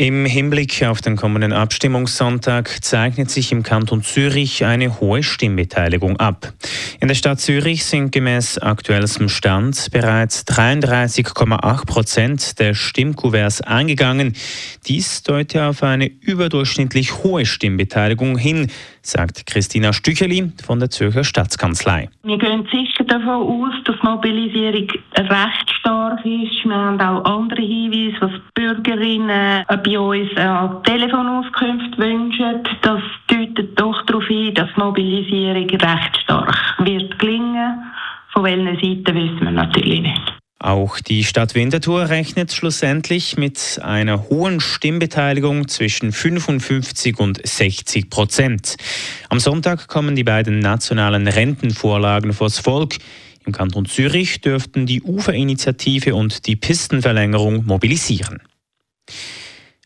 Im Hinblick auf den kommenden Abstimmungssonntag zeichnet sich im Kanton Zürich eine hohe Stimmbeteiligung ab. In der Stadt Zürich sind gemäß aktuellem Stand bereits 33,8 Prozent der Stimmkuverts eingegangen. Dies deutet auf eine überdurchschnittlich hohe Stimmbeteiligung hin, sagt Christina Stücheli von der Zürcher Staatskanzlei. Wir gehen sicher davon aus, dass Mobilisierung recht stark ist. Wir haben auch andere Hinweise, was Bürgerinnen bei uns an Telefonauskünfte wünschen. Das deutet doch darauf hin, dass Mobilisierung recht stark wird gelingen. Von welchen Seiten wissen wir natürlich nicht. Auch die Stadt Winterthur rechnet schlussendlich mit einer hohen Stimmbeteiligung zwischen 55 und 60 Prozent. Am Sonntag kommen die beiden nationalen Rentenvorlagen vors Volk. Im Kanton Zürich dürften die Uferinitiative und die Pistenverlängerung mobilisieren.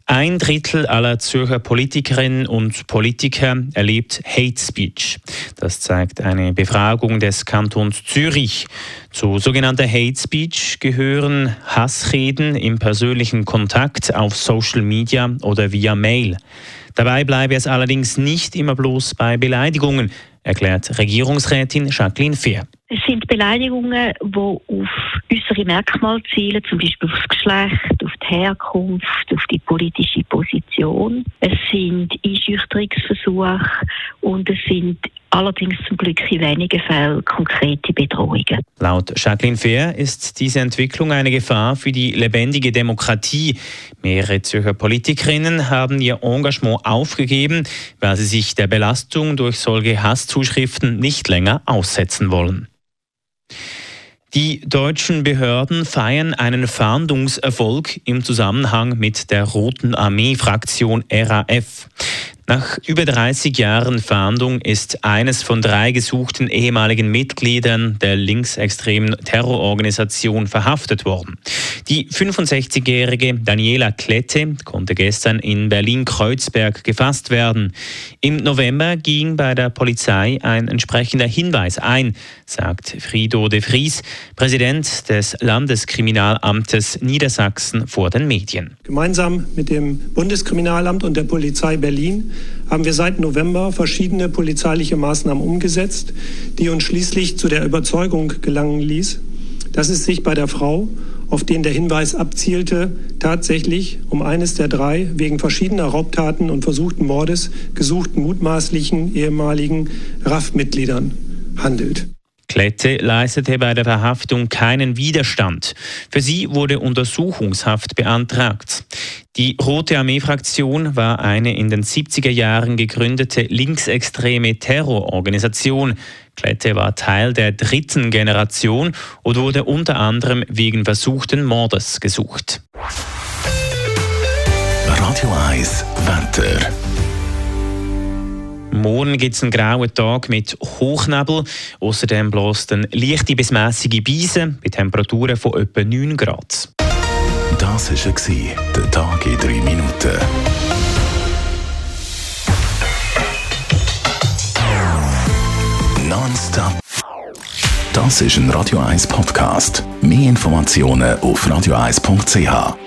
Ein Drittel aller Zürcher Politikerinnen und Politiker erlebt Hate Speech. Das zeigt eine Befragung des Kantons Zürich. Zu sogenannter Hate Speech gehören Hassreden im persönlichen Kontakt auf Social Media oder via Mail. Dabei bleibe es allerdings nicht immer bloß bei Beleidigungen, erklärt Regierungsrätin Jacqueline Fehr. Es sind Beleidigungen, die auf äußere Merkmale zielen, zum Beispiel auf Geschlecht, auf die Herkunft, auf die politische Position. Es sind Einschüchterungsversuche und es sind allerdings zum Glück in wenigen Fällen konkrete Bedrohungen. Laut Jacqueline Fehr ist diese Entwicklung eine Gefahr für die lebendige Demokratie. Mehrere Zürcher Politikerinnen haben ihr Engagement aufgegeben, weil sie sich der Belastung durch solche Hasszuschriften nicht länger aussetzen wollen. Die deutschen Behörden feiern einen Fahndungserfolg im Zusammenhang mit der Roten Armee-Fraktion RAF. Nach über 30 Jahren Fahndung ist eines von drei gesuchten ehemaligen Mitgliedern der linksextremen Terrororganisation verhaftet worden. Die 65-jährige Daniela Klette konnte gestern in Berlin-Kreuzberg gefasst werden. Im November ging bei der Polizei ein entsprechender Hinweis ein, sagt Frido de Vries, Präsident des Landeskriminalamtes Niedersachsen vor den Medien. Gemeinsam mit dem Bundeskriminalamt und der Polizei Berlin haben wir seit November verschiedene polizeiliche Maßnahmen umgesetzt, die uns schließlich zu der Überzeugung gelangen ließ, dass es sich bei der Frau, auf den der Hinweis abzielte, tatsächlich um eines der drei wegen verschiedener Raubtaten und versuchten Mordes gesuchten mutmaßlichen ehemaligen RAF-Mitgliedern handelt. Klette leistete bei der Verhaftung keinen Widerstand. Für sie wurde Untersuchungshaft beantragt. Die Rote Armee-Fraktion war eine in den 70er Jahren gegründete linksextreme Terrororganisation. Klette war Teil der dritten Generation und wurde unter anderem wegen versuchten Mordes gesucht. Radio 1 Wetter. Morgen gibt es einen grauen Tag mit Hochnebel. Außerdem bläst eine leichte bis mäßige Beise bei Temperaturen von etwa 9 Grad. Das war der Tag in 3 Minuten. Nonstop. Das ist ein Radio 1 Podcast. Mehr Informationen auf radio1.ch.